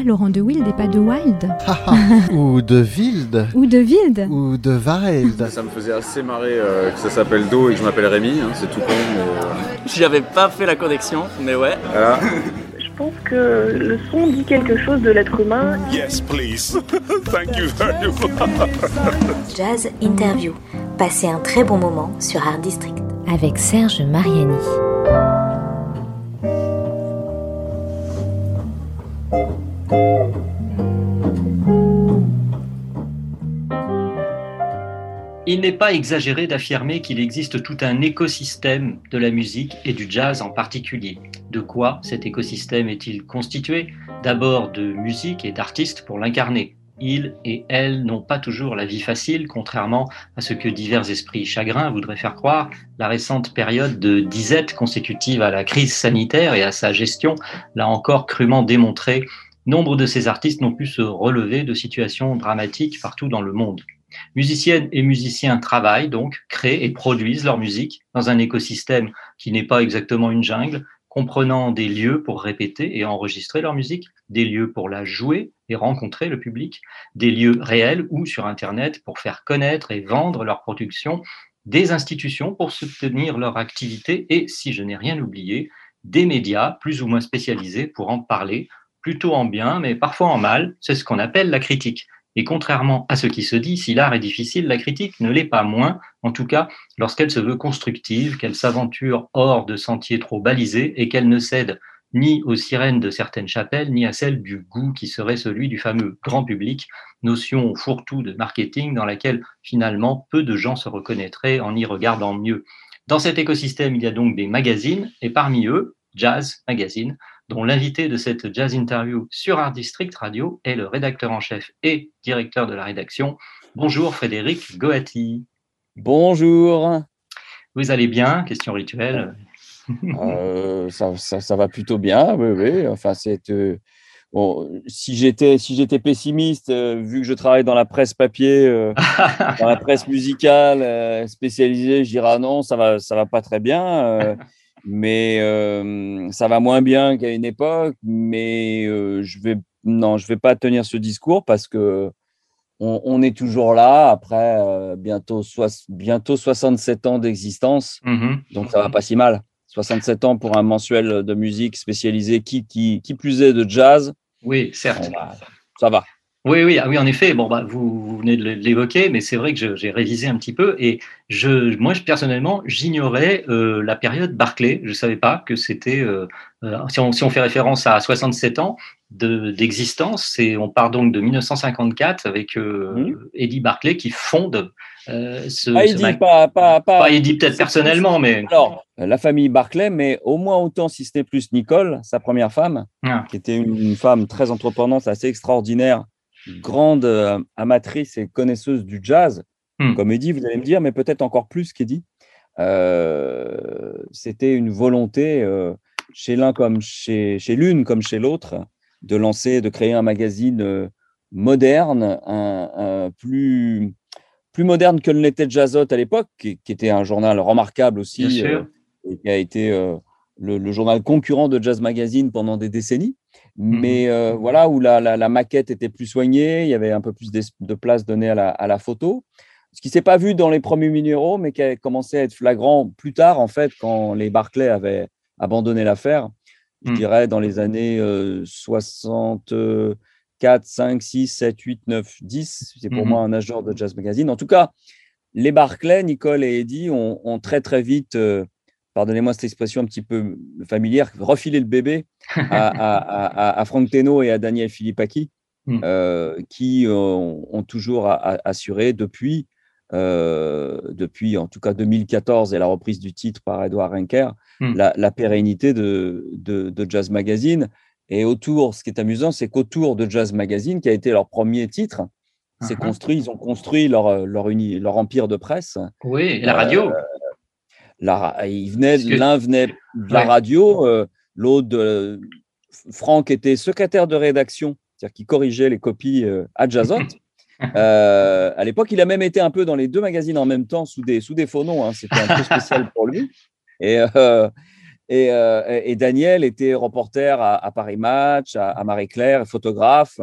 pourquoi Laurent de Wild et pas de Wild Ou de Wild Ou de Wild Ou de Wild Ça me faisait assez marrer euh, que ça s'appelle Do et que je m'appelle Rémi, hein, c'est tout con. Mais, euh, J'avais pas fait la connexion, mais ouais. voilà. Je pense que le son dit quelque chose de l'être humain. Yes, please. Thank you very much. Jazz Interview. Passez un très bon moment sur Art District. avec Serge Mariani. Il n'est pas exagéré d'affirmer qu'il existe tout un écosystème de la musique et du jazz en particulier. De quoi cet écosystème est-il constitué? D'abord de musique et d'artistes pour l'incarner. Ils et elles n'ont pas toujours la vie facile, contrairement à ce que divers esprits chagrins voudraient faire croire. La récente période de disette consécutive à la crise sanitaire et à sa gestion l'a encore crûment démontré. Nombre de ces artistes n'ont pu se relever de situations dramatiques partout dans le monde. Musiciennes et musiciens travaillent donc, créent et produisent leur musique dans un écosystème qui n'est pas exactement une jungle, comprenant des lieux pour répéter et enregistrer leur musique, des lieux pour la jouer et rencontrer le public, des lieux réels ou sur Internet pour faire connaître et vendre leur production, des institutions pour soutenir leur activité et, si je n'ai rien oublié, des médias plus ou moins spécialisés pour en parler, plutôt en bien, mais parfois en mal, c'est ce qu'on appelle la critique. Et contrairement à ce qui se dit, si l'art est difficile, la critique ne l'est pas moins, en tout cas lorsqu'elle se veut constructive, qu'elle s'aventure hors de sentiers trop balisés et qu'elle ne cède ni aux sirènes de certaines chapelles, ni à celle du goût qui serait celui du fameux grand public, notion fourre-tout de marketing dans laquelle finalement peu de gens se reconnaîtraient en y regardant mieux. Dans cet écosystème, il y a donc des magazines, et parmi eux, Jazz Magazine, dont l'invité de cette jazz interview sur Art District Radio est le rédacteur en chef et directeur de la rédaction. Bonjour Frédéric Goati. Bonjour. Vous allez bien Question rituelle? Euh, ça, ça, ça va plutôt bien, oui, oui. Enfin, c'est euh, bon, si j'étais si j'étais pessimiste, euh, vu que je travaille dans la presse papier, dans la presse musicale spécialisée, je dirais ah non, ça va ça va pas très bien. Mais euh, ça va moins bien qu'à une époque. Mais euh, je vais non, je vais pas tenir ce discours parce que on, on est toujours là après euh, bientôt soix- bientôt 67 ans d'existence. Mhm. Donc ça va pas si mal. 67 ans pour un mensuel de musique spécialisé, qui, qui, qui plus est de jazz, Oui, certes. bah, ça va. Oui, oui, ah oui, en effet. Bon, bah, vous, vous venez de l'évoquer, mais c'est vrai que j'ai révisé un petit peu et je, moi, je, personnellement, j'ignorais euh, la période Barclay. Je ne savais pas que c'était. euh, euh, si, on, si on fait référence à 67 ans de- d'existence, c'est on part donc de 1954 avec euh, Mhm. Eddie Barclay qui fonde ce. Ah, dit mag- pas, pas, pas, pas Eddie peut-être personnellement, mais Alors, la famille Barclay, mais au moins autant, si ce n'est plus Nicole, sa première femme, Ah. qui était une, une femme très entreprenante, assez extraordinaire, grande euh, amatrice et connaisseuse du jazz. Hmm. Comme Eddie, vous allez me dire, mais peut-être encore plus qu'Eddie. Euh, C'était une volonté euh, chez l'un comme chez, chez l'une comme chez l'autre de lancer, de créer un magazine moderne, un, un plus, plus moderne que ne l'était Jazzot à l'époque, qui, qui était un journal remarquable aussi, et qui a été le, le journal concurrent de Jazz Magazine pendant des décennies. Mais euh, voilà, où la, la, la maquette était plus soignée, il y avait un peu plus de place donnée à la, à la photo. Ce qui ne s'est pas vu dans les premiers numéros, mais qui a commencé à être flagrant plus tard, en fait, quand les Barclay avaient abandonné l'affaire. Je Mm. dirais dans les années euh, 64, 5, 6, 7, 8, 9, 10. C'est pour Mhm. moi un nageur de Jazz Magazine. En tout cas, les Barclay, Nicole et Eddie ont, ont très, très vite, euh, pardonnez-moi cette expression un petit peu familière, refilé le bébé à, à, à, à Franck Teno et à Daniel Philippaki, Mm. euh, qui euh, ont, ont toujours assuré depuis, euh, depuis en tout cas 2014 et la reprise du titre par Edouard Renker, Mm. la, la pérennité de, de, de Jazz Magazine. Et autour, ce qui est amusant, c'est qu'autour de Jazz Magazine, qui a été leur premier titre, c'est Uh-huh. construit, ils ont construit leur, leur, uni- leur empire de presse. oui, et la radio. Euh, la Parce que- l'un venait de la Ouais. radio, euh, l'autre de Franck était secrétaire de rédaction, c'est-à-dire qu'il corrigeait les copies euh, à Jazzot. Euh, à l'époque, il a même été un peu dans les deux magazines en même temps sous des, sous des faux noms. hein. C'était un peu spécial pour lui. Et, euh, Et, euh, et Daniel était reporter à, à Paris Match, à, à Marie-Claire, photographe,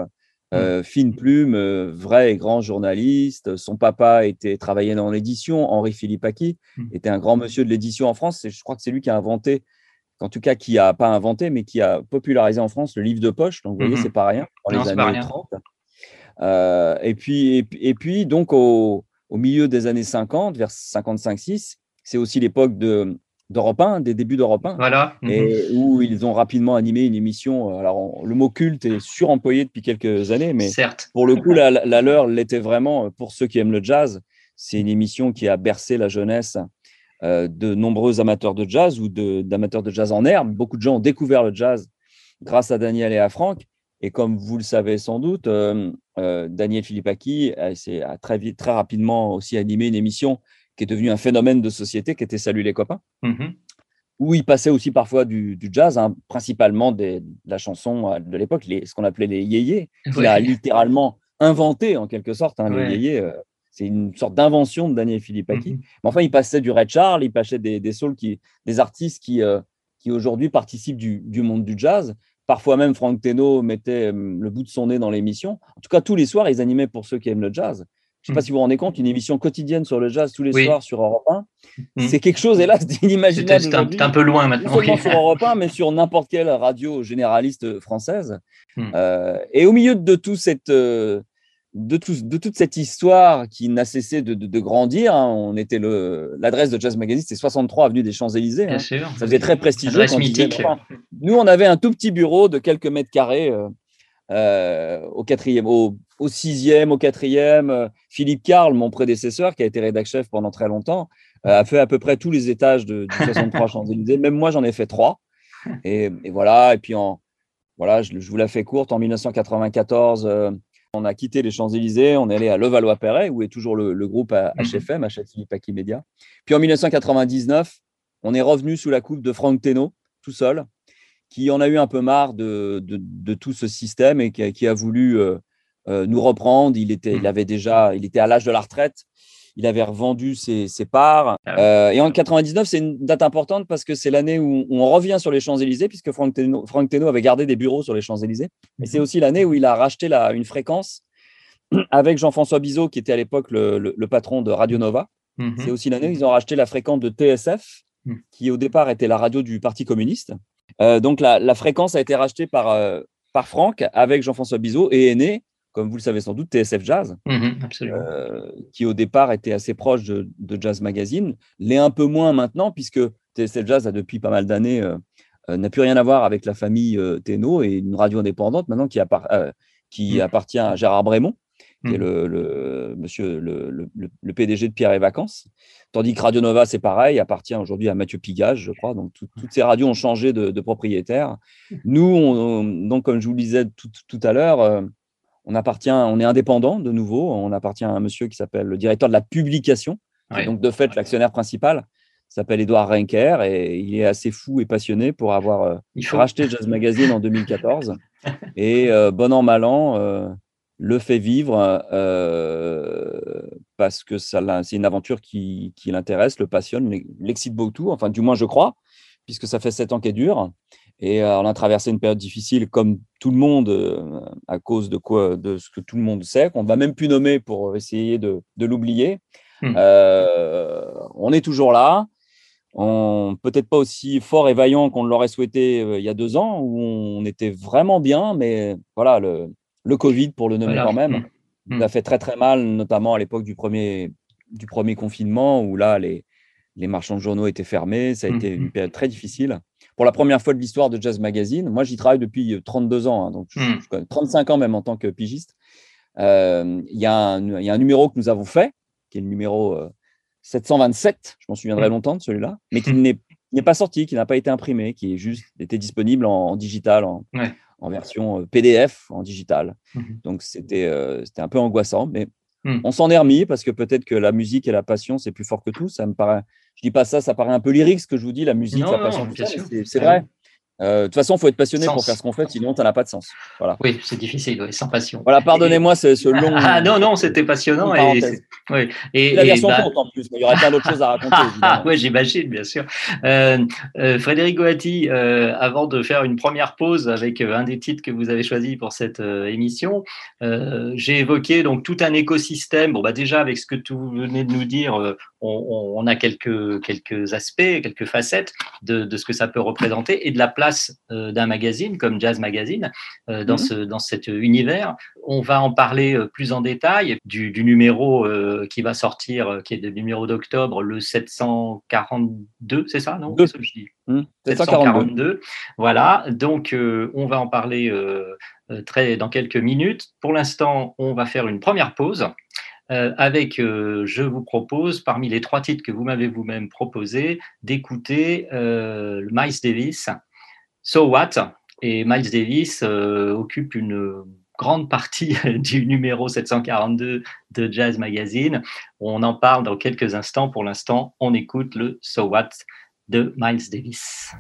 euh, fine plume, euh, vrai et grand journaliste. Son papa était travaillait dans l'édition. Henri Philippaki était un grand monsieur de l'édition en France. Et je crois que c'est lui qui a inventé, en tout cas qui a pas inventé, mais qui a popularisé en France le livre de poche. Donc vous voyez, Mhm. c'est pas rien dans Non, les années rien. 30. Euh, et puis et, puis- et puis donc au, au milieu des années 50, vers 55-6, c'est aussi l'époque de d'Europe 1, des débuts d'Europe 1 Voilà. Mhm. et où ils ont rapidement animé une émission. Alors, on- le mot culte est suremployé depuis quelques années, mais Certes. pour le coup, la, leur l'était vraiment euh, pour ceux qui aiment le jazz. C'est une émission qui a bercé la jeunesse euh, de nombreux amateurs de jazz ou d'amateurs de, jazz en herbe. Beaucoup de gens ont découvert le jazz grâce à Daniel et à Franck. Et comme vous le savez sans doute, euh, euh, Daniel Philippaki a, a très vite, très rapidement aussi animé une émission qui est devenue un phénomène de société, qui était Salut les copains Mhm. où il passait aussi parfois du, du jazz, hein, principalement des- de la chanson euh, de l'époque, ce qu'on appelait les yéyés, qu'il Ouais. a littéralement inventé en quelque sorte. hein, Ouais. Les yéyés, euh, c'est une sorte d'invention de Daniel Philippaki. Mhm. Mais enfin, il passait du Red Charles, il passait des, des souls qui, des artistes qui, euh, qui aujourd'hui participent du, du monde du jazz. Parfois même, Frank Teno mettait le bout de son nez dans l'émission. En tout cas, tous les soirs, ils animaient pour ceux qui aiment le jazz. Je ne sais pas Mhm. si vous vous rendez compte, une émission quotidienne sur le jazz tous les Oui. soirs sur Europe 1, Mhm. c'est quelque chose, hélas, d'inimaginable. c'était un, un peu loin non maintenant. seulement oui. sur Europe 1, mais sur n'importe quelle radio généraliste française. Hmm. Euh, et au milieu de, tout cette, euh, de, tout- de toute cette histoire qui n'a cessé de, de- de grandir, hein, on était l'adresse de Jazz Magazine, c'est 63 avenue des Champs-Élysées. Bien hein. sûr. Ça faisait très prestigieux. Quand disait, mythique. enfin, nous, on avait un tout petit bureau de quelques mètres carrés euh, euh, au quatrième, au, au sixième, au quatrième. Euh, Philippe Carl, mon prédécesseur, qui a été rédac chef pendant très longtemps, euh, a fait à peu près tous les étages de, du 63 Champs-Élysées. Même moi, j'en ai fait trois. Et, et voilà. Et puis, en, voilà, je, je vous la fais courte. En 1994, euh, on a quitté les Champs-Élysées. On est allé à Levallois-Perret, où est toujours le, le groupe à- Mhm. HFM, Aki Media. Puis en 1999, on est revenu sous la coupe de Franck Teno, tout seul, qui en a eu un peu marre de, de, de tout ce système et qui a, qui a voulu euh, euh, nous reprendre. Il était, il avait déjà, il était à l'âge de la retraite. Il avait revendu ses, ses parts. Ah Euh, et en 99, c'est une date importante parce que c'est l'année où on revient sur les Champs-Élysées, puisque Franck Teno, Franck Teno avait gardé des bureaux sur les Champs-Élysées. Et c'est aussi l'année où il a racheté la, une fréquence avec Jean-François Bizot, qui était à l'époque le, le- le patron de Radio Nova. Mhm. C'est aussi l'année où ils ont racheté la fréquence de TSF, qui au départ était la radio du Parti communiste. Euh, donc la, la fréquence a été rachetée par, euh, par Franck avec Jean-François Bizot et est né, comme vous le savez sans doute, TSF Jazz, Mhm, absolument. euh, qui au départ était assez proche de, de Jazz Magazine, l'est un peu moins maintenant, puisque TSF Jazz a depuis pas mal d'années, n'a plus rien à voir avec la famille Teno et une radio indépendante maintenant qui, appart- qui Mm. appartient à Gérard Brémond, qui est Mm. le, le- monsieur, le, le- PDG de Pierre et Vacances. Tandis que Radio Nova, c'est pareil, appartient aujourd'hui à Mathieu Pigage, je crois. Donc, tout- toutes ces radios ont changé de, de propriétaire. Nous, on- on- donc, comme je vous le disais tout, tout à l'heure, euh, on appartient, on est indépendant de nouveau. On appartient à un monsieur qui s'appelle le directeur de la publication. Ouais. Donc, de fait, l'actionnaire principal s'appelle Édouard Renker et il est assez fou et passionné pour avoir euh, Il faut. racheté Jazz Magazine en 2014. Et euh, bon an, mal an, euh, le fait vivre euh, parce que c'est une aventure qui, qui l'intéresse, le passionne, l'ex- l'excite beaucoup, enfin du moins je crois, puisque ça fait sept ans qu'elle dure. Et euh, on a traversé une période difficile comme tout le monde euh, à cause de quoi, de ce que tout le monde sait, qu'on va même plus nommer pour essayer de, de l'oublier. Hmm. Euh, on est toujours là. On peut-être pas aussi fort et vaillant qu'on l'aurait souhaité il y a deux ans, où on était vraiment bien, mais voilà, le, le Covid, pour le nommer Voilà. quand même, Mm. a fait très très mal, notamment à l'époque du premier, du premier confinement, où là, les, les marchands de journaux étaient fermés. Ça a été Mhm. une période très difficile. Pour la première fois de l'histoire de Jazz Magazine, moi j'y travaille depuis euh, 32 ans, hein, donc je, Mm. je connais 35 ans même en tant que pigiste. Euh, Il y, a un- il y a un numéro que nous avons fait, qui est le numéro euh, 727, je m'en souviendrai Mm. longtemps de celui-là, mais qui n'est n'est pas sorti, qui n'a pas été imprimé, qui est juste était disponible en, en digital, en, Ouais. en version euh, PDF, en digital. Mhm. Donc c'était euh, c'était un peu angoissant, mais Mm. on s'en est remis parce que peut-être que la musique et la passion c'est plus fort que tout. Ça me paraît. Je dis pas ça, ça paraît un peu lyrique ce que je vous dis, la musique, Non, la passion, c'est- vrai. Oui. Euh, de toute façon, il faut être passionné Sens. pour faire ce qu'on fait, sinon ça n'a pas de sens. Voilà. Oui, c'est difficile, oui, sans passion. Voilà, pardonnez-moi ce, ce long. Ah non, non, c'était passionnant. Et, oui. et, la version bah- courte en plus, mais il y aurait plein d'autres choses à raconter. Ah, évidemment. ouais, j'imagine, bien sûr. Euh, euh, Frédéric Goati, avant de faire une première pause avec un des titres que vous avez choisi pour cette émission, j'ai évoqué donc tout un écosystème. Bon, bah déjà avec ce que tu venez de nous dire, on, a quelques quelques aspects, quelques facettes de, de ce que ça peut représenter et de la place euh, d'un magazine comme Jazz Magazine euh, dans Mhm. ce dans cet univers. On va en parler euh, plus en détail du, du numéro euh, qui va sortir, qui est le numéro d'octobre, le 742, c'est ça, non? Deux. Qu'est-ce que je dis Hmm, 742. 742. Voilà, donc on va en parler très, dans quelques minutes. Pour l'instant, on va faire une première pause. Euh, avec, euh, je vous propose, parmi les trois titres que vous m'avez vous-même proposés, d'écouter euh, le Miles Davis, So What? Et Miles Davis occupe une grande partie du numéro 742 de Jazz Magazine. On en parle dans quelques instants. Pour l'instant, on écoute le So What de Miles Davis.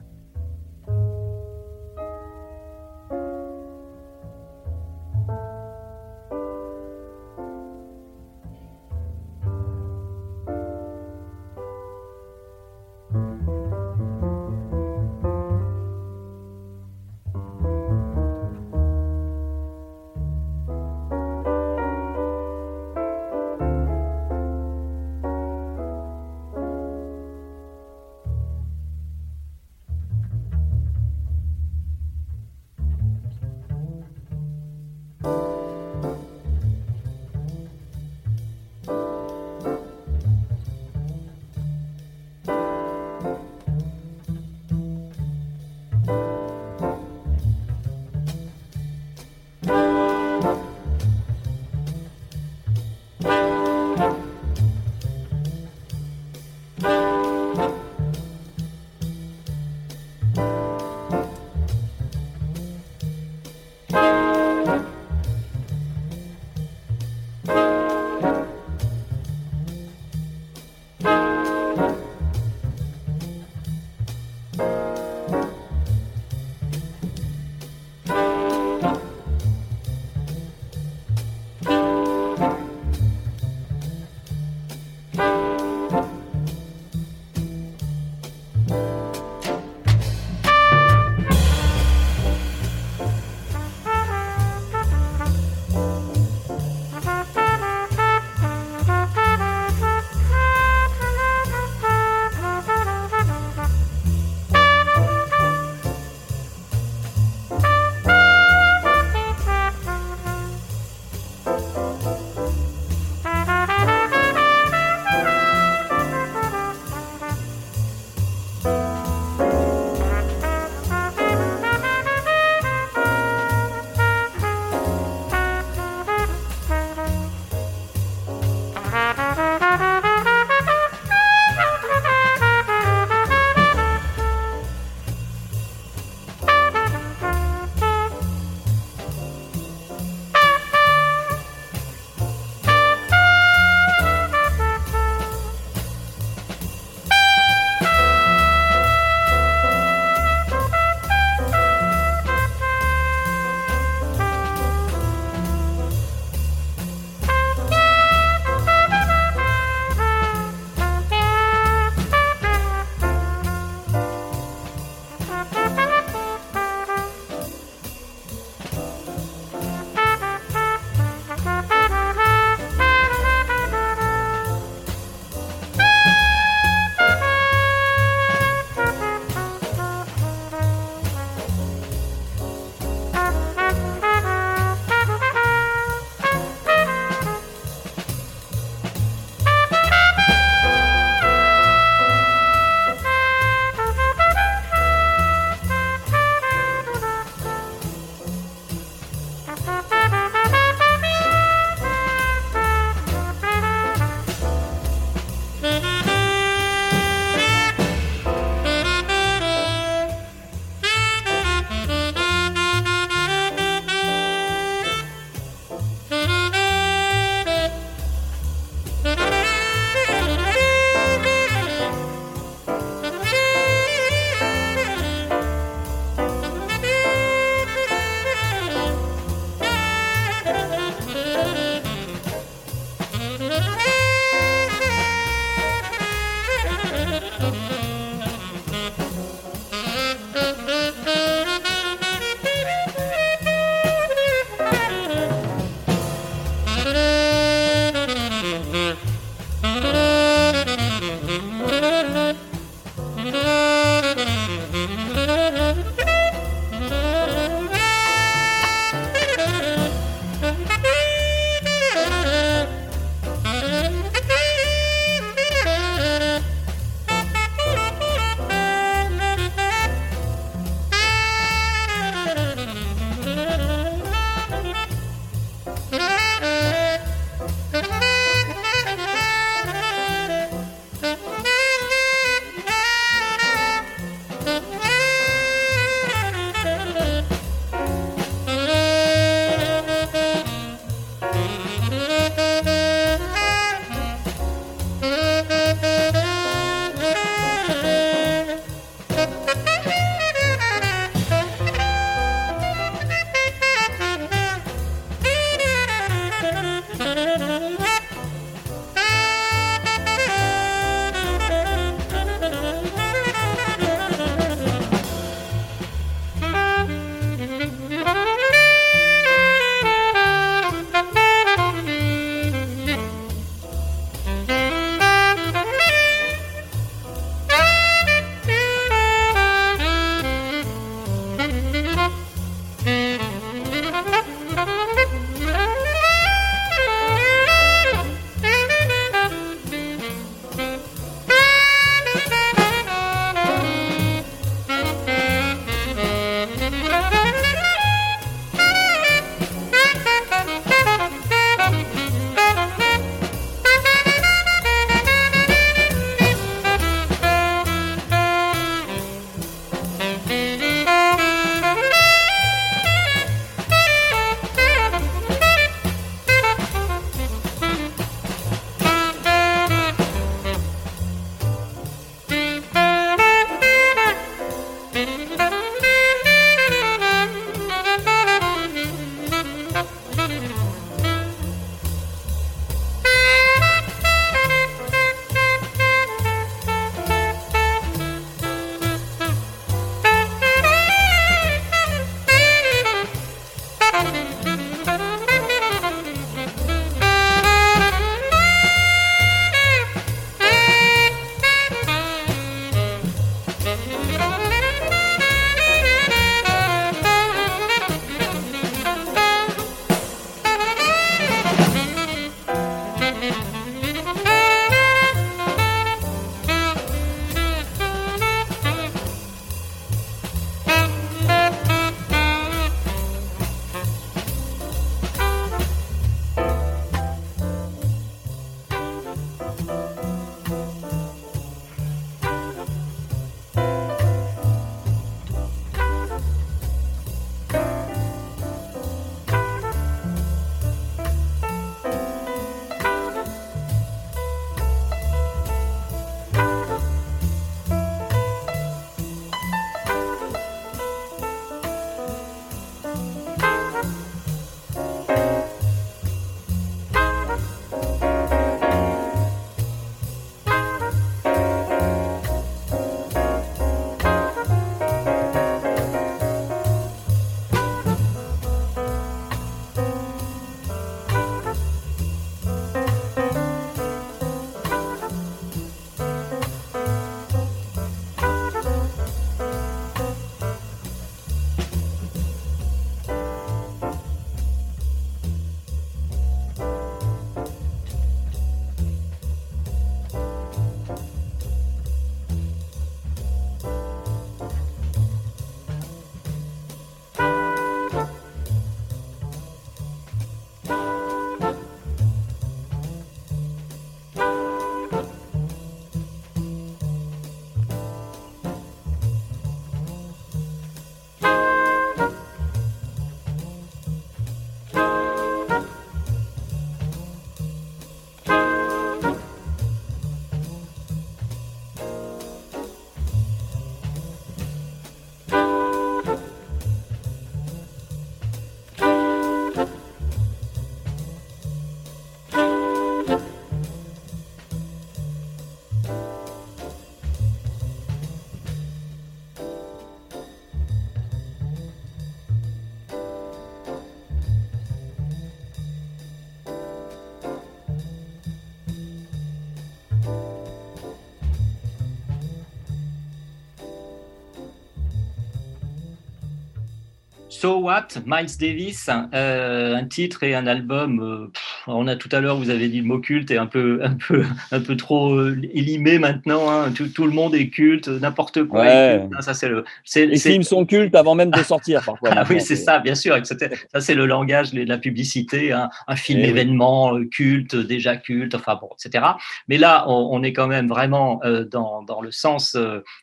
So What, Miles Davis, euh, un titre et un album. Euh, on a tout à l'heure, vous avez dit le mot culte est un peu, un peu, un peu trop euh, élimé maintenant. Hein. Tout, le monde est culte, n'importe quoi. Est culte. Ça, c'est le. Les films sont cultes avant même de sortir parfois. ah, oui, c'est ça, bien sûr. Ça, c'est le langage de la publicité. Hein. Un film eh événement culte, déjà culte, enfin bon, etc. Mais là, on, est quand même vraiment dans, dans, le sens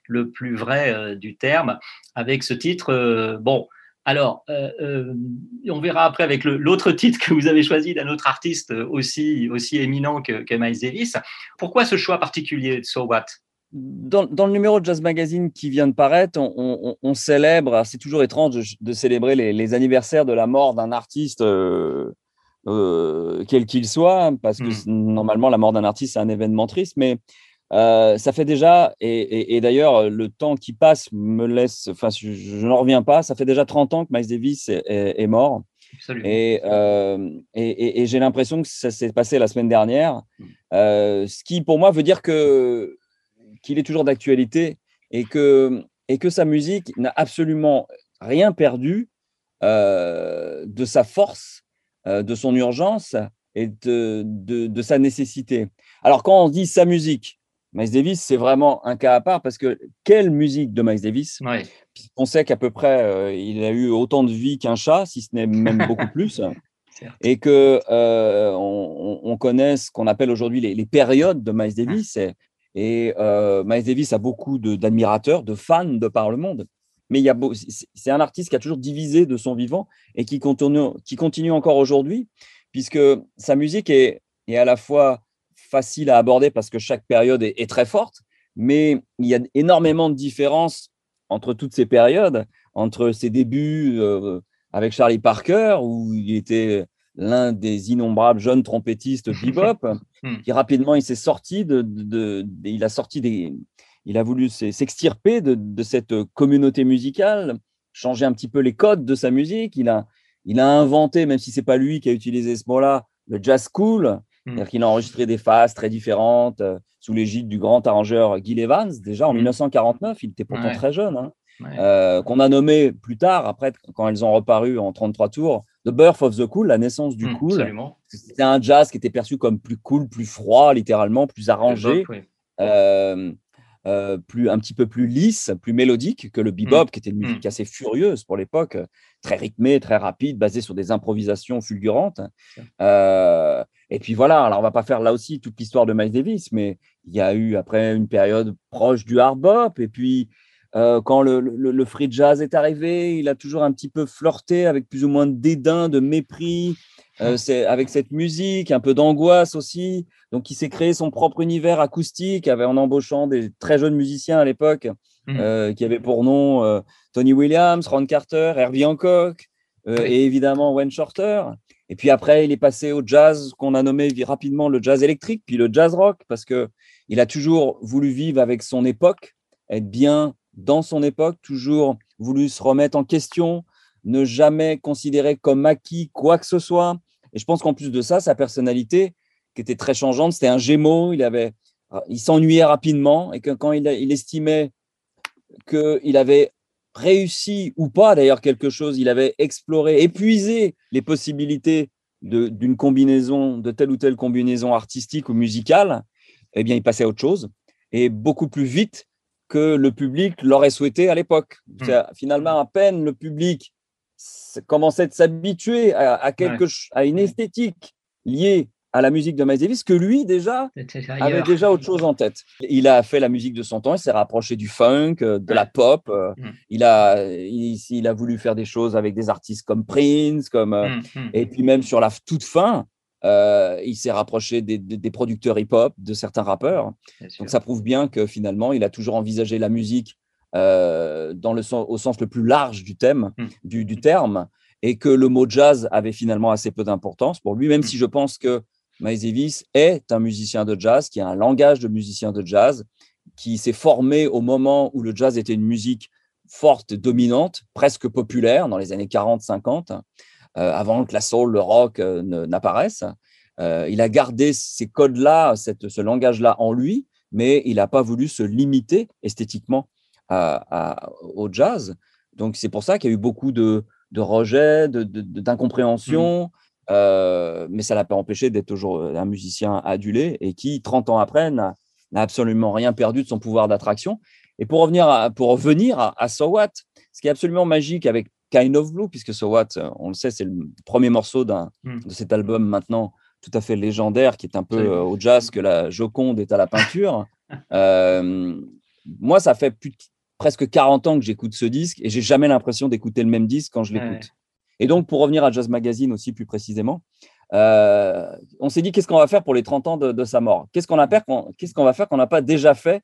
le plus vrai du terme avec ce titre. bon. Alors, euh, euh, on verra après avec l'autre titre que vous avez choisi d'un autre artiste aussi, aussi éminent que, Miles Davis. Pourquoi ce choix particulier de So What? Dans, le numéro de Jazz Magazine qui vient de paraître, on, célèbre, c'est toujours étrange de, célébrer les, anniversaires de la mort d'un artiste, euh, quel qu'il soit, parce que hmm. normalement la mort d'un artiste c'est un événement triste, mais euh, ça fait déjà, et, d'ailleurs, le temps qui passe me laisse, enfin, je, n'en reviens pas, ça fait déjà 30 ans que Miles Davis est, mort. Euh, et, et, j'ai l'impression que ça s'est passé la semaine dernière, mm. euh, ce qui pour moi veut dire que qu'il est toujours d'actualité et que, et que sa musique n'a absolument rien perdu de sa force, de son urgence et de, de, de, sa nécessité. Alors quand on dit sa musique, Miles Davis, c'est vraiment un cas à part parce que quelle musique de Miles Davis On sait qu'à peu près, euh, il a eu autant de vie qu'un chat, si ce n'est même beaucoup plus. Et que euh, on, connaît ce qu'on appelle aujourd'hui les, périodes de Miles Davis. Et, euh, Miles Davis a beaucoup d'admirateurs, de, fans de par le monde. Mais il y a c'est un artiste qui a toujours divisé de son vivant et qui continue, qui continue encore aujourd'hui, puisque sa musique est, est à la fois facile à aborder parce que chaque période est, très forte, mais il y a énormément de différences entre toutes ces périodes, entre ses débuts euh, avec Charlie Parker, où il était l'un des innombrables jeunes trompettistes bebop, hmm. qui rapidement il s'est sorti de, il a sorti des, il a voulu s'extirper de, de, cette communauté musicale, changer un petit peu les codes de sa musique. Il a, il a inventé, même si c'est pas lui qui a utilisé ce mot-là, le jazz cool. C'est-à-dire qu'il a enregistré des phases très différentes euh, sous l'égide du grand arrangeur Gil Evans, déjà en 1949, mmh. il était pourtant très jeune, hein. euh, qu'on a nommé plus tard, après, quand elles ont reparu en 33 tours, The Birth of the Cool, la naissance du mmh, cool. C'était un jazz qui était perçu comme plus cool, plus froid, littéralement, plus arrangé. Euh, plus, un petit peu plus lisse, plus mélodique que le bebop, qui était une musique assez furieuse pour l'époque, très rythmée, très rapide, basée sur des improvisations fulgurantes. Euh, et puis voilà, alors on va pas faire là aussi toute l'histoire de Miles Davis, mais il y a eu après une période proche du hard bop, et puis euh, quand le, free jazz est arrivé, il a toujours un petit peu flirté avec plus ou moins de dédain, de mépris, euh, c'est avec cette musique, un peu d'angoisse aussi. Donc, il s'est créé son propre univers acoustique avait, en embauchant des très jeunes musiciens à l'époque, mmh. euh, qui avaient pour nom Tony Williams, Ron Carter, Herbie Hancock et évidemment Wayne Shorter. Et puis après, il est passé au jazz qu'on a nommé rapidement le jazz électrique, puis le jazz rock, parce que il a toujours voulu vivre avec son époque, être bien dans son époque, toujours voulu se remettre en question, ne jamais considérer comme acquis quoi que ce soit. Et je pense qu'en plus de ça, sa personnalité, qui était très changeante, c'était un gémeau, il, avait, il s'ennuyait rapidement et quand il, il estimait qu'il avait réussi ou pas d'ailleurs quelque chose, il avait exploré, épuisé les possibilités d'une combinaison, de telle ou telle combinaison artistique ou musicale, eh bien, il passait à autre chose et beaucoup plus vite que le public l'aurait souhaité à l'époque. Hmm. Finalement, à peine le public commençait de s'habituer à, quelque, à une esthétique liée à la musique de Miles Davis que lui déjà avait déjà autre chose en tête. Il a fait la musique de son temps, il s'est rapproché du funk, euh, de la pop. Euh, hmm. Il a il, a voulu faire des choses avec des artistes comme Prince, comme euh, hmm, et puis même sur la toute fin, euh, il s'est rapproché des, producteurs hip-hop, de certains rappeurs. Donc ça prouve bien que finalement, il a toujours envisagé la musique euh, dans le au sens le plus large du thème, hmm. du, terme, et que le mot jazz avait finalement assez peu d'importance pour lui, même hmm. si je pense que Miles Davis est un musicien de jazz, qui a un langage de musicien de jazz, qui s'est formé au moment où le jazz était une musique forte, dominante, presque populaire dans les années 40-50. Euh, avant que la soul, le rock euh, n'apparaissent. Euh, il a gardé ces codes-là, ce langage-là en lui, mais il n'a pas voulu se limiter esthétiquement au jazz. Donc c'est pour ça qu'il y a eu beaucoup de, de rejet, d'incompréhension. Euh, mais ça l'a pas empêché d'être toujours un musicien adulé et qui, 30 ans après, n'a absolument rien perdu de son pouvoir d'attraction. Et pour revenir à, pour revenir à, So What, ce qui est absolument magique avec Kind of Blue, puisque So What, on le sait, c'est le premier morceau hmm. de cet album maintenant tout à fait légendaire, qui est un peu euh, au jazz que la Joconde est à la peinture. Euh, moi, ça fait plus presque 40 ans que j'écoute ce disque et j'ai jamais l'impression d'écouter le même disque quand je l'écoute. Et donc, pour revenir à Jazz Magazine aussi plus précisément, euh, on s'est dit qu'est-ce qu'on va faire pour les 30 ans de, sa mort? Qu'est-ce qu'on qu'est-ce qu'on va faire qu'on n'a pas déjà fait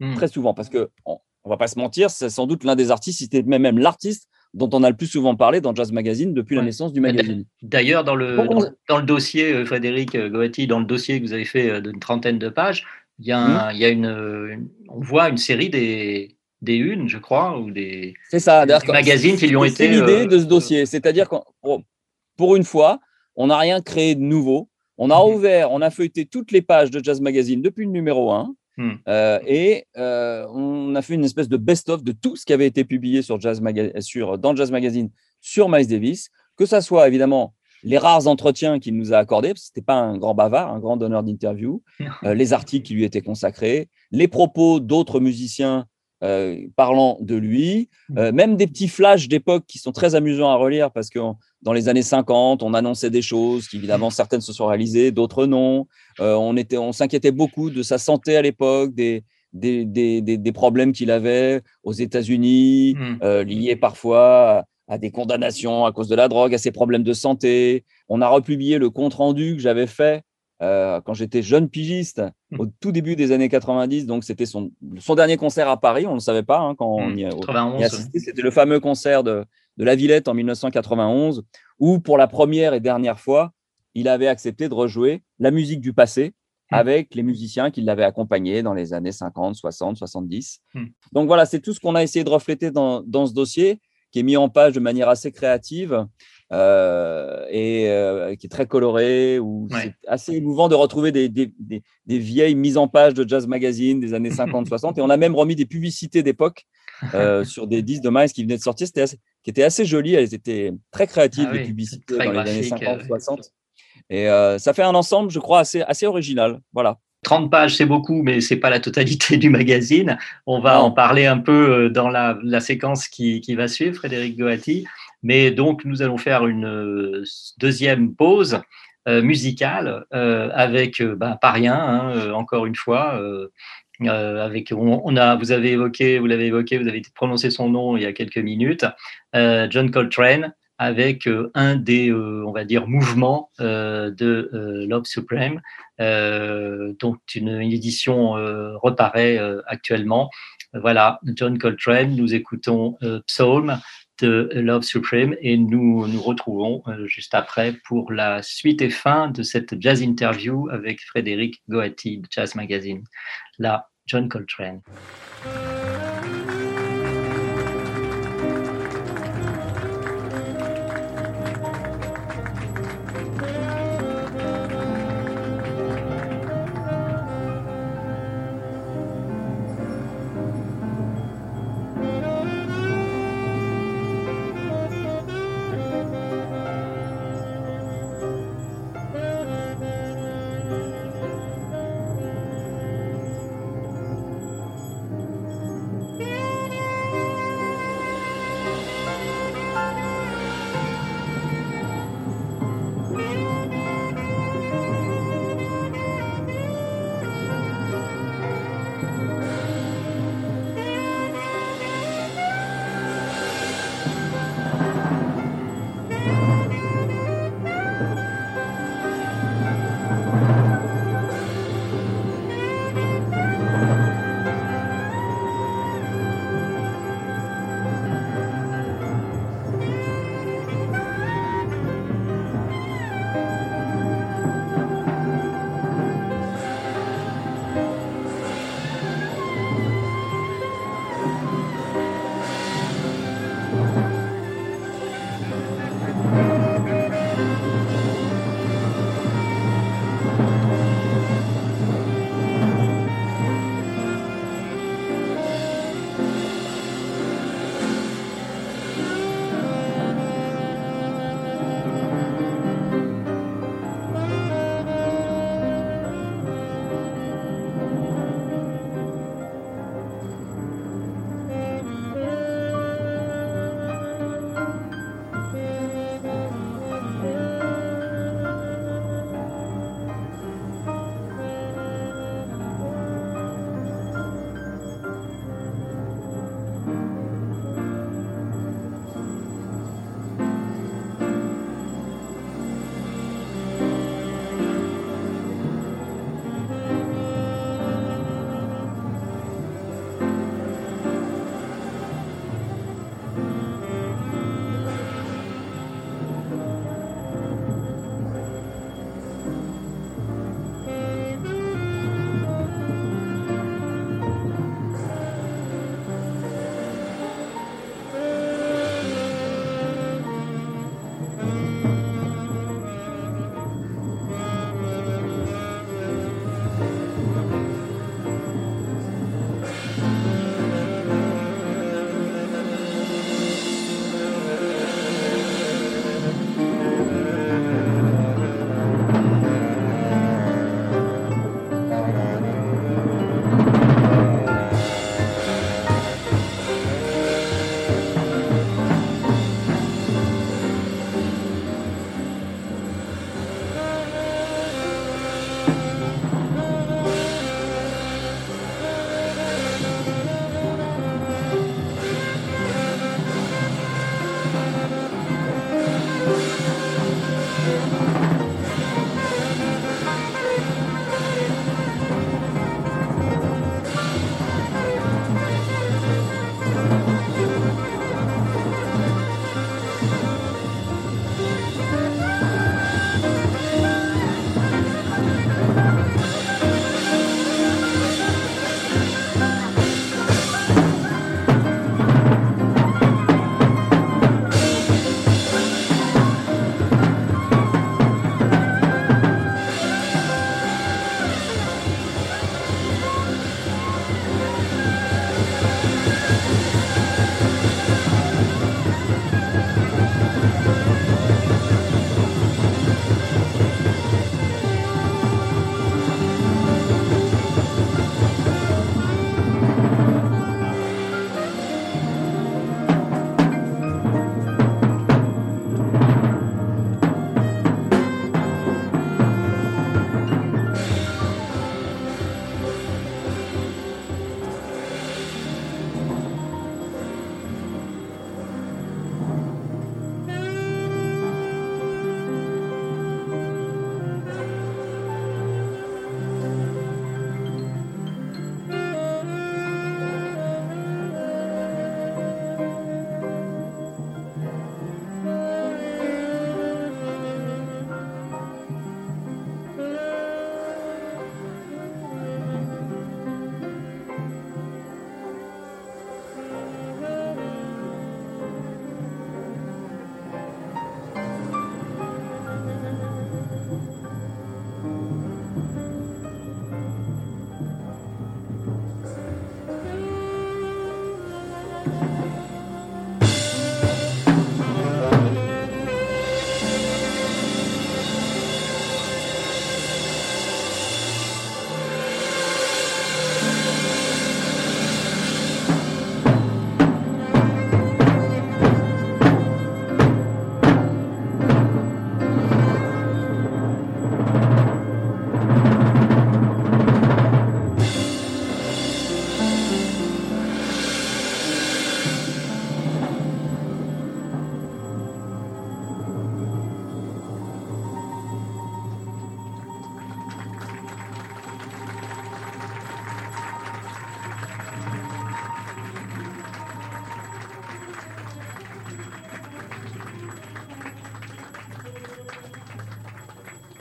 hmm. très souvent? Parce que on, va pas se mentir, c'est sans doute l'un des artistes, c'était même, même l'artiste dont on a le plus souvent parlé dans Jazz Magazine depuis la naissance du magazine. D'ailleurs, dans le, dans, le dossier, euh, Frédéric euh, Goetti, dans le dossier que vous avez fait d'une trentaine de pages, il y a, hmm. il y a une, on voit une série des, des unes, je crois, ou des, c'est ça, magazines qui lui ont été. C'est l'idée euh, de ce dossier, c'est-à-dire que pour une fois, on n'a rien créé de nouveau. On a mhm. ouvert, on a feuilleté toutes les pages de Jazz Magazine depuis le numéro 1 hmm. euh, et euh, on a fait une espèce de best-of de tout ce qui avait été publié sur Jazz sur, dans Jazz Magazine sur Miles Davis, que ça soit évidemment les rares entretiens qu'il nous a accordés, parce que ce n'était pas un grand bavard, un grand donneur d'interview, les articles qui lui étaient consacrés, les propos d'autres musiciens euh, parlant de lui, mmh. euh, même des petits flashs d'époque qui sont très amusants à relire parce que dans les années 50, on annonçait des choses qui évidemment certaines se sont réalisées, d'autres non. Euh, on était, on s'inquiétait beaucoup de sa santé à l'époque, des, des, des, des, problèmes qu'il avait aux États-Unis, mmh. liés parfois à des condamnations à cause de la drogue, à ses problèmes de santé. On a republié le compte rendu que j'avais fait euh, quand j'étais jeune pigiste, mmh. au tout début des années 90. Donc, c'était son, son dernier concert à Paris. On ne le savait pas hein, quand on y a, assisté. C'était le fameux concert de, de, La Villette en 1991, où pour la première et dernière fois, il avait accepté de rejouer la musique du passé mmh. avec les musiciens qui l'avaient accompagné dans les années 50, 60, 70. Donc voilà, c'est tout ce qu'on a essayé de refléter dans, dans, ce dossier, qui est mis en page de manière assez créative. Euh, et euh, qui est très coloré, où c'est assez émouvant de retrouver des, des, des, vieilles mises en page de Jazz Magazine des années 50-60. et on a même remis des publicités d'époque euh, sur des disques de Miles qui venaient de sortir, assez, qui étaient assez jolies. Elles étaient très créatives, ah les publicités dans les années 50-60. Et ça fait un ensemble, je crois, assez, assez original. Voilà. 30 pages, c'est beaucoup, mais c'est pas la totalité du magazine. On va en parler un peu dans la, la séquence qui, qui, va suivre, Frédéric Goati. Mais donc, nous allons faire une euh, deuxième pause euh, musicale euh, avec bah, pas rien, hein, encore une fois. avec, on, a, vous avez évoqué, vous l'avez évoqué, vous avez prononcé son nom il y a quelques minutes, John Coltrane, avec un des, on va dire, mouvements de Love Supreme, dont une, une édition reparaît actuellement. Voilà, John Coltrane, nous écoutons Psalm de Love Supreme et nous nous retrouvons euh, juste après pour la suite et fin de cette jazz interview avec Frédéric Goati de Jazz Magazine. Là, John Coltrane.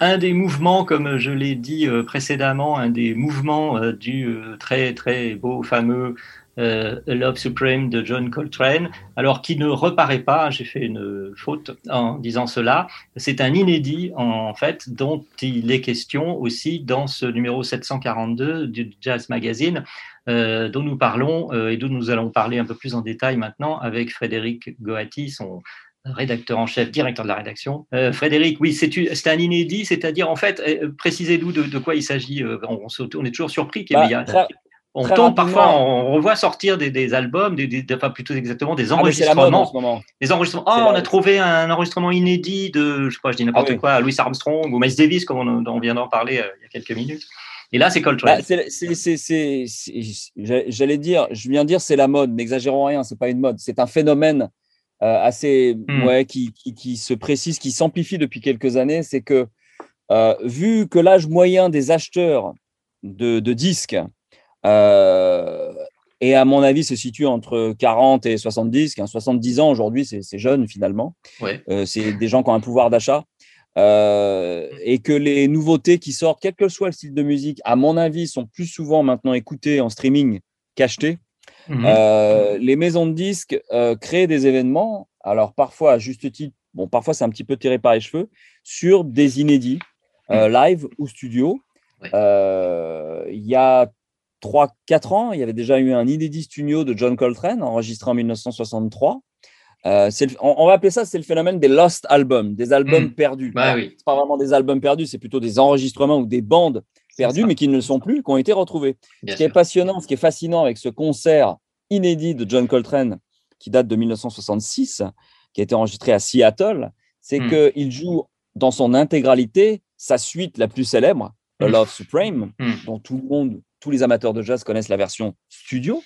Un des mouvements, comme je l'ai dit euh, précédemment, un des mouvements euh, du euh, très très beau fameux Love Supreme de John Coltrane, alors qui ne reparaît pas, j'ai fait une faute en disant cela, c'est un inédit en fait dont il est question aussi dans ce numéro 742 du Jazz Magazine, dont nous parlons et dont nous allons parler un peu plus en détail maintenant avec Frédéric Goati, son rédacteur en chef, directeur de la rédaction. Euh, Frédéric, oui, c'est un inédit, c'est-à-dire, en fait, euh, précisez-nous de, quoi il s'agit. Euh, on, est toujours surpris qu'il y ait. Bah, on tombe parfois, on revoit sortir des, albums, des, enfin plutôt exactement des ah, enregistrements. des enregistrements. Oh, on a trouvé un enregistrement inédit de, je sais pas, je dis n'importe ah quoi, Louis Armstrong ou Miles Davis, comme on, vient d'en parler il y a quelques minutes. Et là, c'est Coltrane. Bah, j'allais dire, je viens de dire, c'est la mode. N'exagérons rien, c'est pas une mode, c'est un phénomène assez hmm. ouais, qui, qui, se précise, qui s'amplifie depuis quelques années, c'est que euh, vu que l'âge moyen des acheteurs de, de disques euh, et à mon avis se situe entre 40 et 70, 70 ans aujourd'hui, c'est jeune finalement. Ouais. c'est des gens qui ont un pouvoir d'achat. et que les nouveautés qui sortent, quel que soit le style de musique, à mon avis, sont plus souvent maintenant écoutées en streaming qu'achetées. Mhm. Euh, les maisons de disques euh, créent des événements, alors parfois à juste titre, bon, parfois c'est un petit peu tiré par les cheveux, sur des inédits, euh, mhm. live ou studio. Il y a 3-4 ans, il y avait déjà eu un inédit studio de John Coltrane enregistré en 1963. on, va appeler ça, c'est le phénomène des lost albums, des albums mhm. perdus. Bah, oui. pas vraiment des albums perdus, c'est plutôt des enregistrements ou des bandes perdus, mais qui ne le sont plus, qui ont été retrouvés. ce qui est passionnant, ce qui est fascinant avec ce concert inédit de John Coltrane, qui date de 1966, qui a été enregistré à Seattle, c'est hmm. qu'il joue dans son intégralité sa suite la plus célèbre, The hmm. Love Supreme, hmm. dont tout le monde, tous les amateurs de jazz connaissent la version studio.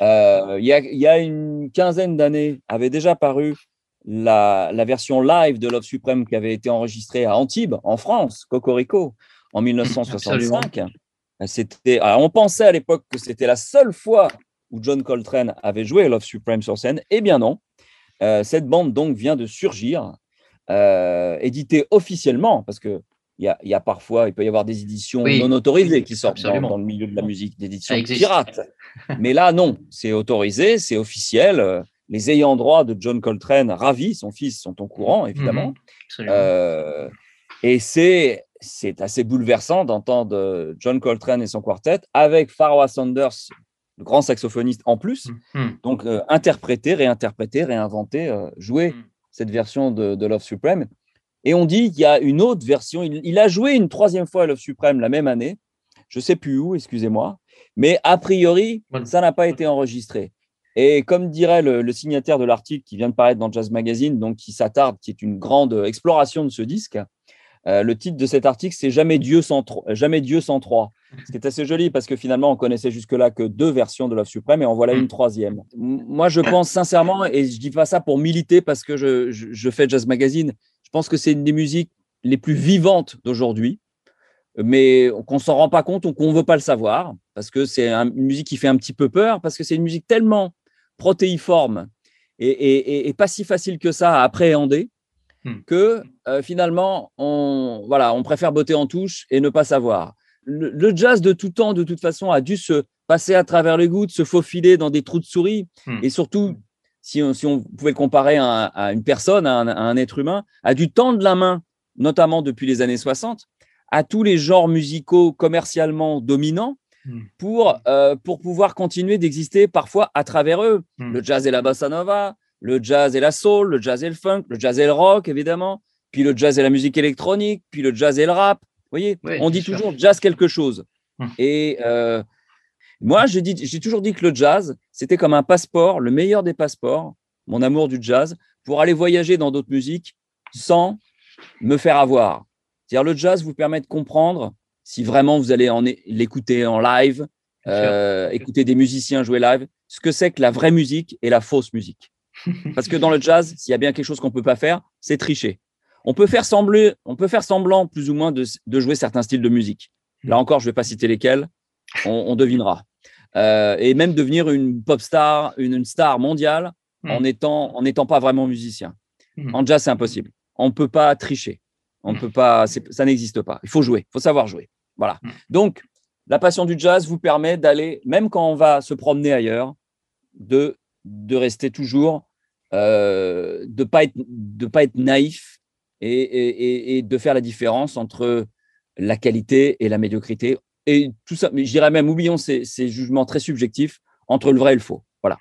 Euh, il y, a une quinzaine d'années, avait déjà paru la, la, version live de Love Supreme qui avait été enregistrée à Antibes, en France, Cocorico, en 1965. C'était, on pensait à l'époque que c'était la seule fois où John Coltrane avait joué Love Supreme sur scène. Eh bien non. Euh, cette bande donc vient de surgir, euh, éditée officiellement, parce que il y, a, parfois, il peut y avoir des éditions non autorisées qui sortent dans, le milieu de la musique, des éditions pirates. Mais là, non, c'est autorisé, c'est officiel. Les ayants droit de John Coltrane, ravis, son fils, sont au courant, évidemment. Mhm, euh, et c'est c'est assez bouleversant d'entendre John Coltrane et son quartet avec Pharaoh Sanders, le grand saxophoniste en plus, mm, mm. donc euh, interpréter, réinterpréter, réinventer, euh, jouer mm. cette version de, Love Supreme. Et on dit qu'il y a une autre version. Il, a joué une troisième fois Love Supreme la même année. Je ne sais plus où, excusez-moi. Mais a priori, ça n'a pas été enregistré. Et comme dirait le, signataire de l'article qui vient de paraître dans Jazz Magazine, donc qui s'attarde, qui est une grande exploration de ce disque, euh, le titre de cet article, c'est Jamais Dieu sans, Jamais Dieu sans trois. Ce qui est assez joli parce que finalement, on connaissait jusque-là que deux versions de Love Supreme et en voilà une troisième. Moi, je pense sincèrement, et je dis pas ça pour militer parce que je, fais Jazz Magazine, je pense que c'est une des musiques les plus vivantes d'aujourd'hui, mais qu'on s'en rend pas compte ou qu'on veut pas le savoir parce que c'est une musique qui fait un petit peu peur parce que c'est une musique tellement protéiforme et, pas si facile que ça à appréhender. Que euh, finalement, on, voilà, on préfère botter en touche et ne pas savoir. Le, jazz de tout temps, de toute façon, a dû se passer à travers les gouttes, se faufiler dans des trous de souris. Hmm. Et surtout, si on, si on, pouvait le comparer à, une personne, à un, être humain, a dû tendre la main, notamment depuis les années 60, à tous les genres musicaux commercialement dominants pour, euh, pour pouvoir continuer d'exister parfois à travers eux. Le jazz et la bossa nova, le jazz et la soul, le jazz et le funk, le jazz et le rock, évidemment, puis le jazz et la musique électronique, puis le jazz et le rap. Vous voyez, Oui, on dit sûr. toujours jazz quelque chose. Mm. Et euh, moi, j'ai toujours dit que le jazz, c'était comme un passeport, le meilleur des passeports, mon amour du jazz, pour aller voyager dans d'autres musiques sans me faire avoir. C'est-à-dire, le jazz vous permet de comprendre si vraiment vous allez l'écouter en live, euh, écouter des musiciens jouer live, ce que c'est que la vraie musique et la fausse musique. Parce que dans le jazz, s'il y a bien quelque chose qu'on ne peut pas faire, c'est tricher. On peut faire sembler, on peut faire semblant plus ou moins de, de jouer certains styles de musique. Là encore, je ne vais pas citer lesquels, on, on devinera. Euh, et même devenir une pop star, une, une star mondiale en Mm. étant en n'étant pas vraiment musicien. Mm. En jazz, c'est impossible. On ne peut pas tricher. On ne peut pas, ça n'existe pas. Il faut jouer, il faut savoir jouer. Voilà. Donc, la passion du jazz vous permet d'aller, même quand on va se promener ailleurs, de, de rester toujours, euh, de ne pas, être- de pas être naïf et, et- et- de faire la différence entre la qualité et la médiocrité. Et tout ça, mais je même, oublions ces, ces jugements très subjectifs entre le vrai et le faux. Voilà.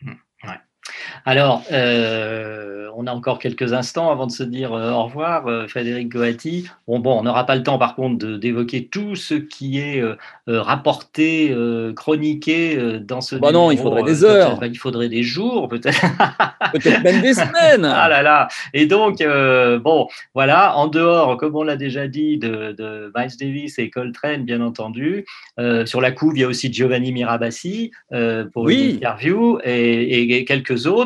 Alors, euh, on a encore quelques instants avant de se dire euh, au revoir, euh, Frédéric Goati. Bon, bon, on n'aura pas le temps, par contre, de- d'évoquer tout ce qui est rapporté, chroniqué dans ce. Bah non, il faudrait des heures. bah, il faudrait des jours, peut-être. Peut-être même des semaines. Ah là là. Et donc, bon, voilà, en dehors, comme on l'a déjà dit, de, de Miles Davis et Coltrane, bien entendu. Sur la couve, il y a aussi Giovanni Mirabassi pour Oui. une interview et quelques autres.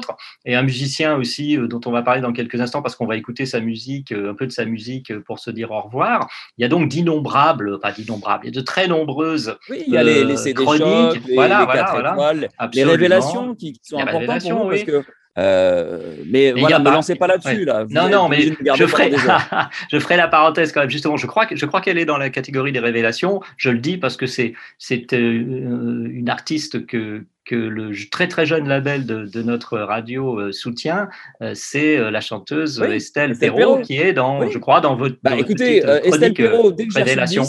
Et un musicien aussi euh, dont on va parler dans quelques instants parce qu'on va écouter sa musique, euh, un peu de sa musique euh, pour se dire au revoir. Il y a donc d'innombrables, pas d'innombrables, il y a de très nombreuses Oui, il y a les, les CD chroniques. Les, Voilà, les voilà, les révélations qui, qui sont importantes pour parce que. euh, mais y voilà, ne pas- lancez pas là-dessus. Ouais. Là. Vous Non, non, mais je ferai, je ferai la parenthèse quand même. Justement, je crois que je crois qu'elle est dans la catégorie des révélations. Je le dis parce que c'est c'est euh, une artiste que que le très très jeune label de, de notre radio euh, soutient. Euh, c'est euh, la chanteuse Oui, Estelle, Estelle Perrault, Perrault. qui est dans, Oui. je crois, dans votre, Bah, dans écoutez, Estelle Perrault, dès que j'ai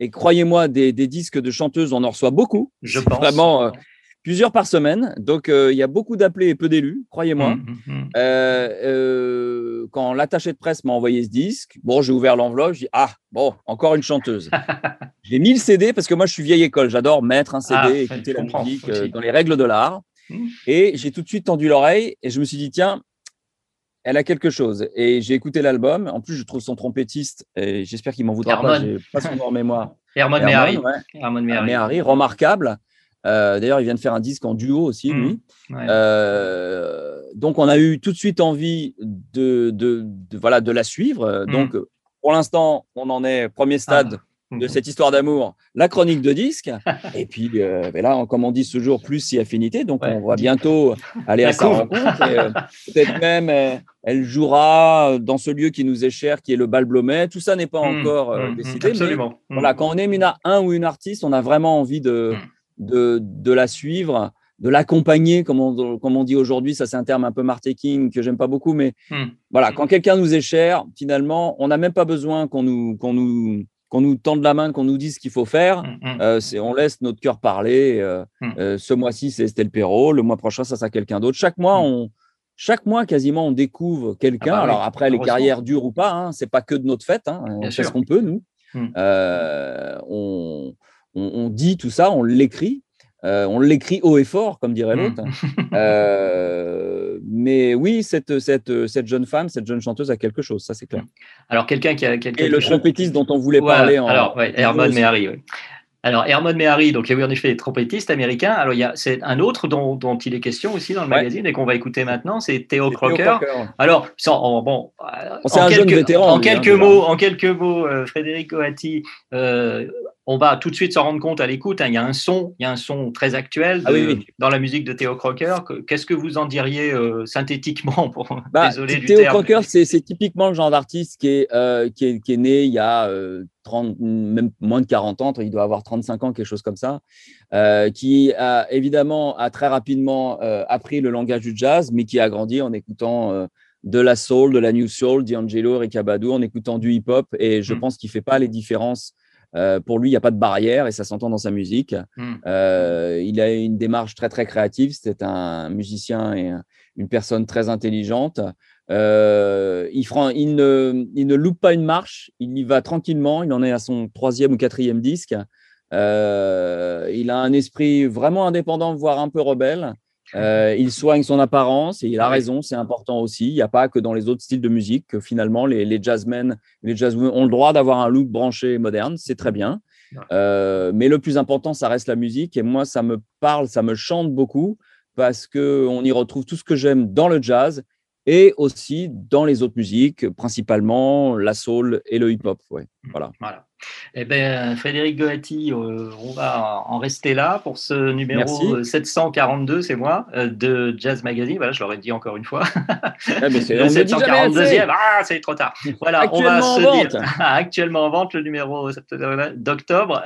et croyez-moi, des, des disques de chanteuses, on en reçoit beaucoup. Je pense. Vraiment, plusieurs par semaine. Donc, euh, il y a beaucoup d'appelés et peu d'élus, croyez-moi. Hum, hum, hum. Euh, euh, quand l'attaché de presse m'a envoyé ce disque, bon, j'ai ouvert l'enveloppe, j'ai dit ah bon, encore une chanteuse. j'ai mis le CD parce que moi je suis vieille école, j'adore mettre un CD, Ah, écouter la musique dans les règles de l'art. Et j'ai tout de suite tendu l'oreille et je me suis dit tiens, elle a quelque chose. Et j'ai écouté l'album. En plus, je trouve son trompettiste et j'espère qu'il m'en voudra pas. J'ai pas son nom en mémoire. Herman Herman, Mehari. ouais. Herman Mehari. Mehari, remarquable. Euh, D'ailleurs, il vient de faire un disque en duo aussi, Mm. lui. Ouais. Euh, donc, on a eu tout de suite envie de, de, de- voilà, de la suivre. Mm. Donc, pour l'instant, on en est premier stade Ah. de cette histoire d'amour, la chronique de disque. Et puis, euh, ben là, comme on dit ce jour, plus si affinité. Donc, Ouais. on va bientôt aller à sa rencontre. euh, Peut-être même, euh, elle jouera dans ce lieu qui nous est cher, qui est le Bal Blomet. Tout ça n'est pas Hum, encore euh, décidé. mais Absolument. Hum. voilà, quand on aime une, un ou une artiste, on a vraiment envie de. De, de la suivre, de l'accompagner, comme on, comme on dit aujourd'hui. Ça, c'est un terme un peu marketing que j'aime pas beaucoup, mais Mm. voilà, quand quelqu'un nous est cher, finalement, on n'a même pas besoin qu'on nous, qu'on nous, qu'on nous tende la main, qu'on nous dise ce qu'il faut faire. Hum. Euh, c'est, on laisse notre cœur parler. euh, euh, ce mois-ci, c'est Estelle Perrault. Le mois prochain, ça sera quelqu'un d'autre. Chaque mois, on, chaque mois, quasiment, on découvre quelqu'un. Ah bah oui, Alors après, les carrières durent ou pas, hein, c'est pas que de notre fête. hein, on Bien fait sûr. ce qu'on peut, nous. On, on, on dit tout ça, on l'écrit. Euh, on l'écrit haut et fort, comme dirait Mm. l'autre. Euh, mais oui, cette, cette, cette jeune femme, cette jeune chanteuse a quelque chose, ça c'est clair. Alors, quelqu'un qui a. quelqu'un Et le trompettiste dont on voulait Voilà. parler en. Alors, ouais, Herman. Mehari. oui. Alors, Herman Mehari, donc il y a eu en effet des trompettistes américains. Alors, il y a c'est un autre dont, dont il est question aussi dans le Ouais. magazine et qu'on va écouter maintenant, c'est Theo Crocker. Crocker. Alors, sans, en- bon, c'est en un jeune quelques, vétéran, en lui, hein, quelques mots, en quelques mots, euh, Frédéric Oati, euh, on va tout de suite s'en rendre compte à l'écoute. hein, il y a un son, il y a un son très actuel de- Ah oui, oui. dans la musique de Theo Crocker. Que- Qu'est-ce que vous en diriez euh, synthétiquement pour Bah, désolé du Théo terme. Crocker, c'est typiquement le genre d'artiste qui est, euh, qui, est, qui est né il y a euh, 30, même moins de 40 ans, il doit avoir 35 ans, quelque chose comme ça, qui a évidemment a très rapidement appris le langage du jazz, mais qui a grandi en écoutant de la soul, de la new soul, D'Angelo, Erykah Badu, en écoutant du hip-hop, et je Mm. pense qu'il fait pas les différences Euh, pour lui, il n'y a pas de barrière et ça s'entend dans sa musique. Hmm. Euh, il a une démarche très très créative. C'est un musicien et un- une personne très intelligente. Euh, il, il ne, il ne loupe pas une marche. Il y va tranquillement. Il en est à son troisième ou quatrième disque. Euh, il a un esprit vraiment indépendant, voire un peu rebelle. Euh, il soigne son apparence et il a raison, c'est important aussi. Il n'y a pas que dans les autres styles de musique que finalement les, les jazzmen, les jazzwomen ont le droit d'avoir un look branché et moderne, c'est très bien. Euh, mais le plus important, ça reste la musique et moi, ça me parle, ça me chante beaucoup parce que on y retrouve tout ce que j'aime dans le jazz et aussi dans les autres musiques, principalement la soul et le hip-hop. Ouais, voilà. Voilà. Eh bien, Frédéric Goati, euh, on va en rester là pour ce numéro Merci. euh, 742, c'est moi, euh, de Jazz Magazine. Voilà, je l'aurais dit encore une fois. Ah, mais Le on ne le dit jamais assez. 742e, ah, c'est trop tard. Voilà, on va se vente. dire actuellement en vente le numéro d'octobre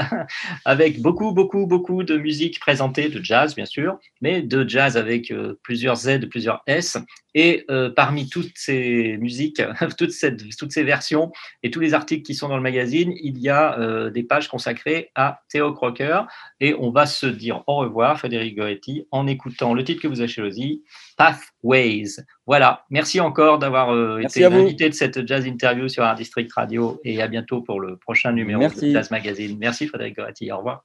avec beaucoup, beaucoup, beaucoup de musique présentée, de jazz bien sûr, mais de jazz avec euh, plusieurs Z, plusieurs S. Et parmi toutes ces musiques, toutes, cette- toutes ces versions et tous les articles qui sont dans le magazine, il y a euh, des pages consacrées à Théo Crocker. Et on va se dire au revoir, Frédéric Goretti, en écoutant le titre que vous avez choisi, Pathways. Voilà, merci encore d'avoir euh, été l'invité de cette jazz interview sur Art District Radio et à bientôt pour le prochain numéro Merci. de Jazz Magazine. Merci Frédéric Goretti, au revoir.